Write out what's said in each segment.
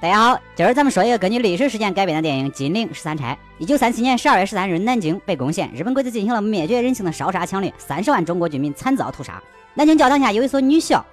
大家好，今儿咱们说一个根据历史事件改编的电影《金陵十三钗》。一九三七年十二月十三日，南京被攻陷，日本鬼子进行了灭绝人性的烧杀抢掠，三十万中国军民惨遭屠杀。南京教堂下有一所女校。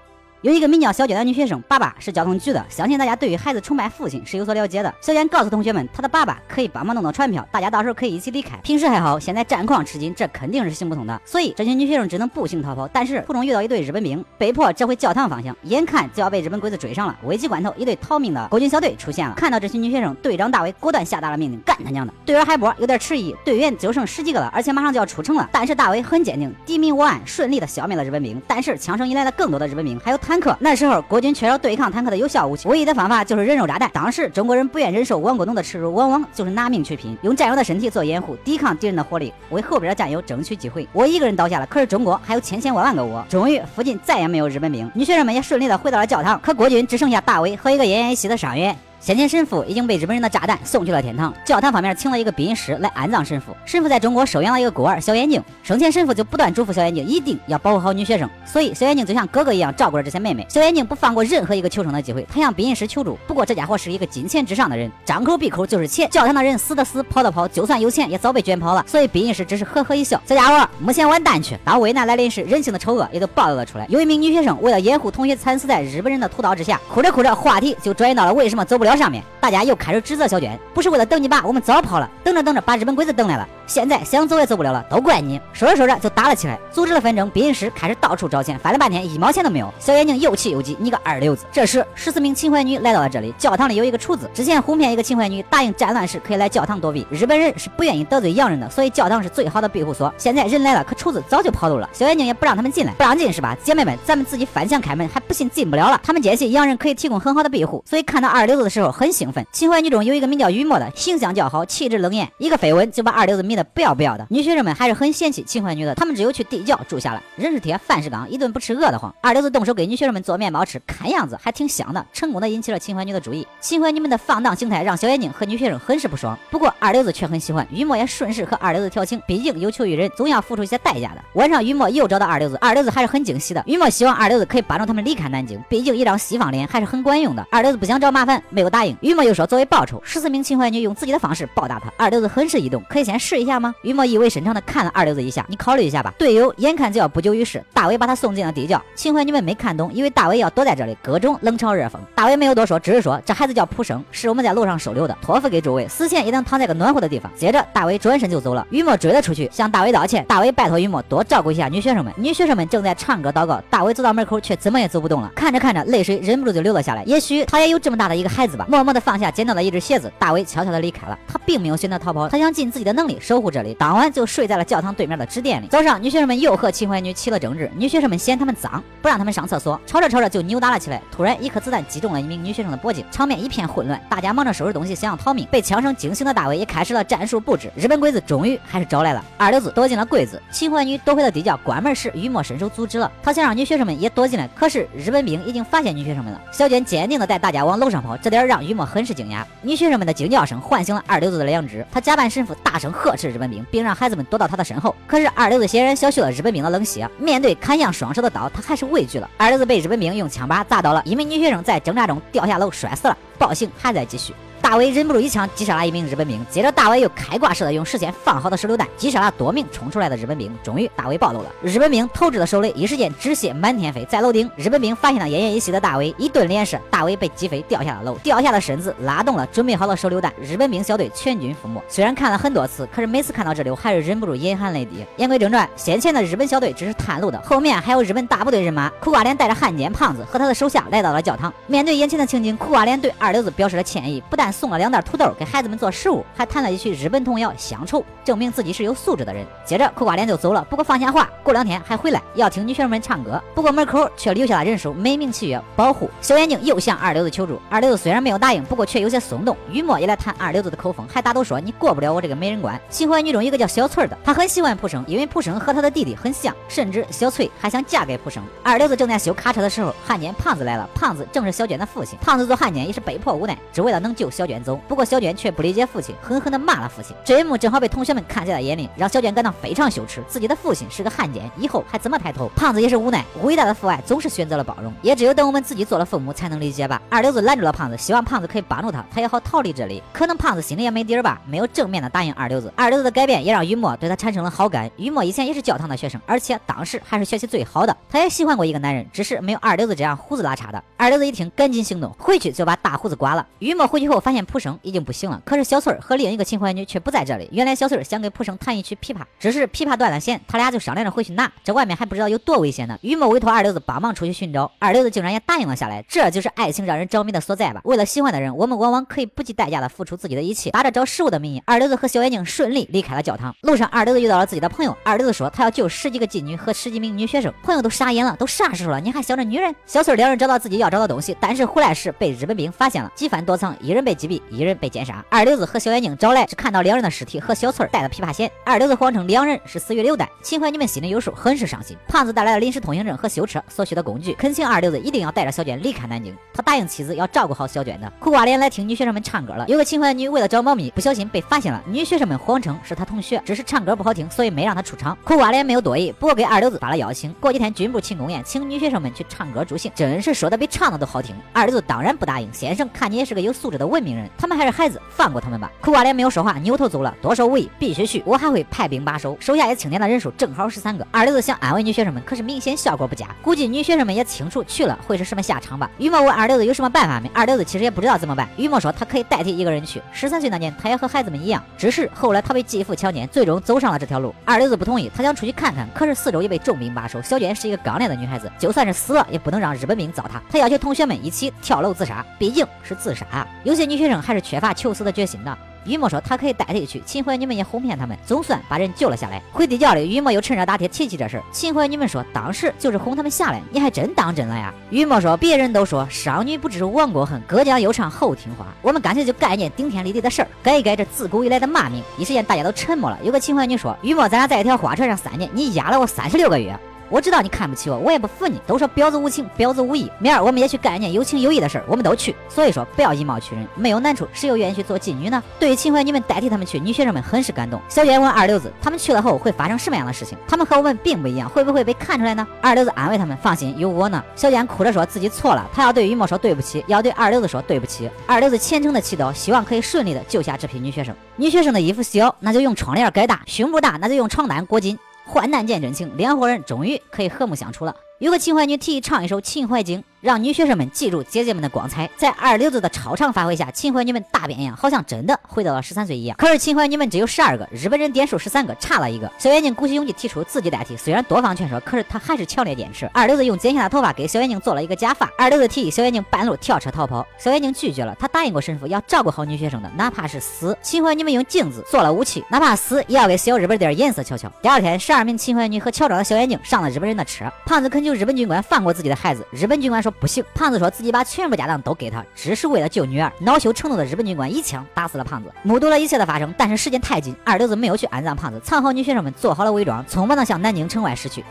有一个名叫小娟的女学生，爸爸是交通局的。相信大家对于孩子崇拜父亲是有所了解的。小娟告诉同学们，她的爸爸可以帮忙弄到船票，大家到时候可以一起离开。平时还好，现在战况吃紧，这肯定是行不通的。所以这些女学生只能步行逃跑。但是途中遇到一队日本兵，被迫折回教堂方向，眼看就要被日本鬼子追上了。危急关头，一队逃命的国军小队出现了。看到这群女学生，队长大伟果断下达了命令：干他娘的！队员海波有点迟疑，队员就剩十几个了，而且马上就要出城了。但是大伟很坚定，敌明我暗，顺利的消灭了日本兵。但是枪声引来了更多的日本兵，还有坦克。那时候。国军缺少对抗坦克的有效武器，唯一的方法就是人肉炸弹。当时中国人不愿忍受亡国奴的耻辱，往往就是拿命去拼，用战友的身体做掩护，抵抗敌人的火力，为后边的战友争取机会。我一个人倒下了，可是中国还有千千万万个我。终于，附近再也没有日本兵，女学生们也顺利的回到了教堂。可国军只剩下大伟和一个奄奄一息的伤员。先前神父已经被日本人的炸弹送去了天堂。教堂方面请了一个殡仪师来安葬神父。神父在中国收养了一个孤儿小眼睛，生前神父就不断嘱咐小眼睛一定要保护好女学生，所以小眼睛就像哥哥一样照顾着这些妹妹。小眼睛不放过任何一个求生的机会，他向殡仪师求助。不过这家伙是一个金钱至上的人，张口闭口就是钱。教堂的人死的死，跑的跑，就算有钱也早被卷跑了。所以殡仪师只是呵呵一笑：“小家伙，目前完蛋去。”当危难来临时，人性的丑恶也都暴露了出来。有一名女学生为了掩护同学惨死在日本人的屠刀之下，哭着哭着，话题就转移到了为什么走不了表上面。大家又开始指责小娟，不是为了等你爸，我们早跑了。等着等着，把日本鬼子等来了。现在想走也走不了了，都怪你！说着说着就打了起来，组织了纷争。殡仪师开始到处找钱，翻了半天一毛钱都没有。小眼睛又气又急，你个二流子！这时十四名秦淮女来到了这里，教堂里有一个厨子，之前哄骗一个秦淮女，答应战乱时可以来教堂躲避。日本人是不愿意得罪洋人的，所以教堂是最好的庇护所。现在人来了，可厨子早就跑路了，小眼睛也不让他们进来，不让进是吧？姐妹们，咱们自己翻墙开门，还不信进不了了。他们坚信洋人可以提供很好的庇护，所以看到二流子的时候很兴奋。秦淮女中有一个名叫雨墨的，形象较好，气质冷艳，一个绯闻就把二流子迷得不要不要的。女学生们还是很嫌弃秦淮女的，他们只有去地窖住下了，人是铁，饭是钢，一顿不吃饿得慌。二流子动手给女学生们做面包吃，看样子还挺香的，成功的引起了秦淮女的注意。秦淮女们的放荡形态让小眼睛和女学生很是不爽，不过二流子却很喜欢。雨墨也顺势和二流子调情，毕竟有求于人，总要付出一些代价的。晚上雨墨又找到二流子，二流子还是很惊喜的。雨墨希望二流子可以帮助他们离开南京，毕竟一张西方脸还是很管用的。二流子不想找麻烦，没有答应。雨墨又说作为报酬，十四名秦淮女用自己的方式报答他。二流子很是异动，可以先试一下吗？雨墨意味深长的看了二。流子一下，你考虑一下吧。队友眼看就要不久于世，大伟把他送进了地窖。秦淮你们没看懂，以为大伟要躲在这里，各种冷嘲热讽。大伟没有多说，只是说这孩子叫蒲生，是我们在楼上收留的，托付给诸位，死前也能躺在个暖和的地方。接着，大伟转身就走了。雨墨追了出去，向大伟道歉。大伟拜托雨墨多照顾一下女学生们。女学生们正在唱歌祷告，大伟走到门口，却怎么也走不动了。看着看着，泪水忍不住就流了下来。也许他也有这么大的一个孩子吧。默默的放下捡到的一只鞋子，大伟悄悄的离开了。他并没有选择逃跑，他想尽自己的能力收守护这里。当晚就睡在了教堂对面的纸店里。早上，女学生们又和秦淮女起了争执。女学生们嫌他们脏，不让他们上厕所，吵着吵着就扭打了起来。突然，一颗子弹击中了一名女学生的脖颈，场面一片混乱，大家忙着收拾东西，想要逃命。被枪声惊醒的大伟也开始了战术布置。日本鬼子终于还是找来了，二流子躲进了柜子，秦淮女躲回了地窖。关门时，雨墨伸手阻止了，他想让女学生们也躲进来，可是日本兵已经发现女学生们了。小娟坚定地带大家往楼上跑，这点让雨墨很是惊讶。女学生们的惊叫声唤醒了二流子的良知，他假扮神父，大声呵斥日本兵，并让孩子们躲到他的身后。可是二流子显然小觑了日本。兵的冷血，面对砍向双手的刀，他还是畏惧了。二流子被日本兵用枪把砸倒了，一名女学生在挣扎中掉下楼摔死了，暴行还在继续。大伟忍不住一枪击杀了一名日本兵，接着大伟又开挂似的用事先放好的手榴弹击杀了多名冲出来的日本兵。终于，大伟暴露了，日本兵投掷的手雷一时间纸屑满天飞。在楼顶，日本兵发现了奄奄一息的大伟，一顿连射，大伟被击飞，掉下了楼。掉下的身子拉动了准备好的手榴弹，日本兵小队全军覆没。虽然看了很多次，可是每次看到这里，我还是忍不住眼含泪滴。言归正传，先前的日本小队只是探路的，后面还有日本大部队人马。苦瓜脸带着汉奸胖子和他的手下来到了教堂。面对眼前的情景，苦瓜脸对二流子表示了歉意，不但送了两袋土豆。给孩子们做食物，还弹了一曲日本童谣《乡愁》，证明自己是有素质的人。接着苦瓜脸就走了，不过放下话，过两天还回来要听女学生们唱歌。不过门口却留下了人手，美名其曰保护。小眼睛又向二流子求助，二流子虽然没有答应，不过却有些松动。雨墨也来探二流子的口风，还大都说你过不了我这个美人关。秦淮女中一个叫小翠的，她很喜欢蒲生，因为蒲生和她的弟弟很像，甚至小翠还想嫁给蒲生。二流子正在修卡车的时候，汉奸胖子来了。胖子正是小娟的父亲。胖子做汉奸也是被迫无奈，只为了能救小娟。走。不过小娟却不理解父亲，狠狠地骂了父亲。这一幕正好被同学们看在了眼里，让小娟感到非常羞耻。自己的父亲是个汉奸，以后还怎么抬头？胖子也是无奈，伟大的父爱总是选择了包容，也只有等我们自己做了父母才能理解吧。二流子拦住了胖子，希望胖子可以帮助他，他也好逃离这里。可能胖子心里也没底儿吧，没有正面的答应二流子。二流子的改变也让雨墨对他产生了好感。雨墨以前也是教堂的学生，而且当时还是学习最好的。他也喜欢过一个男人，只是没有二流子这样胡子拉碴的。二流子一听，赶紧行动，回去就把大胡子刮了。雨墨回去后发现蒲生已经不行了，可是小翠儿和另一个秦淮女却不在这里。原来小翠儿想给蒲生弹一曲琵琶，只是琵琶断了弦，他俩就商量着回去拿。这外面还不知道有多危险呢。于某委托二流子帮忙出去寻找，二流子竟然也答应了下来。这就是爱情让人着迷的所在吧？为了喜欢的人，我们往往可以不计代价的付出自己的一切。打着找食物的名义，二流子和小眼睛顺利离开了教堂。路上，二流子遇到了自己的朋友。二流子说他要救十几个妓女和十几名女学生。朋友都傻眼了，都啥时候了，你还想着女人？小翠两人找到自己要找的东西，但是回来时被日本兵发现了，几番躲藏，一人被击毙，一人被奸杀。二流子和小眼睛找来，只看到两人的尸体和小翠带的琵琶弦。二流子谎称两人是死于流弹。秦怀你们心里有数，很是伤心。胖子带来了临时通行证和修车所需的工具，恳请二流子一定要带着小娟离开南京。他答应妻子要照顾好小娟的。苦瓜脸来听女学生们唱歌了。有个秦怀女为了找猫咪，不小心被发现了。女学生们谎称是她同学，只是唱歌不好听，所以没让她出场。苦瓜脸没有多疑，不过给二流子发了邀请。过几天军部庆功宴，请女学生们去唱歌助兴，真是说的比唱的都好听。二流子当然不答应。先生看你也是个有素质的文明人，他们还是孩子，放过他们吧。苦瓜脸没有说话，扭头走了。多说无益，必须去。我还会派兵把守，手下也清点的人数正好十三个。二流子想安慰女学生们，可是明显效果不佳。估计女学生们也清楚去了会是什么下场吧。于墨问二流子有什么办法没？二流子其实也不知道怎么办。于墨说他可以代替一个人去。十三岁那年，他也和孩子们一样，只是后来他被继父强奸，最终走上了这条路。二流子不同意，他想出去看看，可是四周也被重兵把守。小娟是一个刚烈的女孩子，就算是死了，也不能让日本兵糟蹋。他要求同学们一起跳楼自杀，毕竟是自杀。有些女学生还是缺乏求死的决心的。雨墨说他可以代替去，秦淮女们也哄骗他们，总算把人救了下来。回地窖里，雨墨又趁热打铁提起这事。秦淮女们说当时就是哄他们下来，你还真当真了呀？雨墨说别人都说商女不知亡国恨，隔江犹唱后庭花，我们干脆就干一件顶天立地的事儿，改一改这自古以来的骂名。一时间大家都沉默了。有个秦淮女说雨墨，咱俩在一条花车上三年，你压了我三十六个月。我知道你看不起我，我也不服你。都说婊子无情，婊子无义。明儿我们也去干一件有情有义的事儿，我们都去。所以说不要以貌取人，没有难处，谁又愿意去做妓女呢？对于秦淮，你们代替他们去，女学生们很是感动。小娟问二流子，他们去了后会发生什么样的事情？他们和我们并不一样，会不会被看出来呢？二流子安慰他们，放心，有我呢。小娟哭着说自己错了，她要对于墨说对不起，要对二流子说对不起。二流子虔诚的祈祷，希望可以顺利的救下这批女学生。女学生的衣服小，那就用窗帘盖大；胸部大，那就用床单裹紧。患难见真情，两伙人终于可以和睦相处了。有个秦淮女提议唱一首《秦淮经》。让女学生们记住姐姐们的光彩，在二流子的超常发挥下，秦淮女们大变样，好像真的回到了十三岁一样。可是秦淮女们只有十二个，日本人点数十三个，差了一个。小眼睛鼓起勇气提出自己代替，虽然多方劝说，可是他还是强烈坚持。二流子用剪下的头发给小眼睛做了一个假发。二流子提议小眼睛半路跳车逃跑，小眼睛拒绝了。他答应过神父要照顾好女学生的，哪怕是死。秦淮女们用镜子做了武器，哪怕死也要给小日本点颜色瞧瞧。第二天，十二名秦淮女和乔装的小眼睛上了日本人的车。胖子恳求求日本军官放过自己的孩子，日本军官说不行。胖子说。自己把全部家当都给他，只是为了救女儿。恼羞成怒的日本军官一枪打死了胖子。目睹了一切的发生，但是时间太紧，二流子没有去安葬胖子，藏好女学生们做好了伪装，匆忙的向南京城外驶去。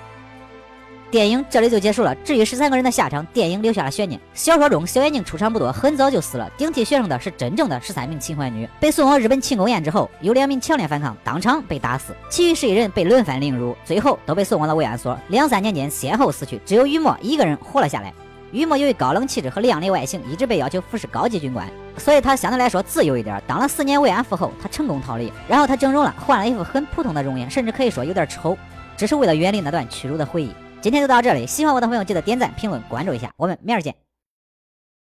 电影这里就结束了。至于十三个人的下场，电影留下了悬念。小说中小眼睛出场不多，很早就死了。顶替学生的是真正的十三名秦淮女，被送往日本庆功宴之后，有两名强烈反抗，当场被打死，其余十一人被轮番凌辱，最后都被送往了慰安所。两三年间先后死去，只有雨墨一个人活了下来。雨墨由于高冷气质和靓丽外形，一直被要求服侍高级军官，所以他相对来说自由一点。当了四年慰安妇后，他成功逃离，然后他整容了，换了一副很普通的容颜，甚至可以说有点丑，只是为了远离那段屈辱的回忆。今天就到这里，喜欢我的朋友记得点赞、评论、关注一下，我们明儿见。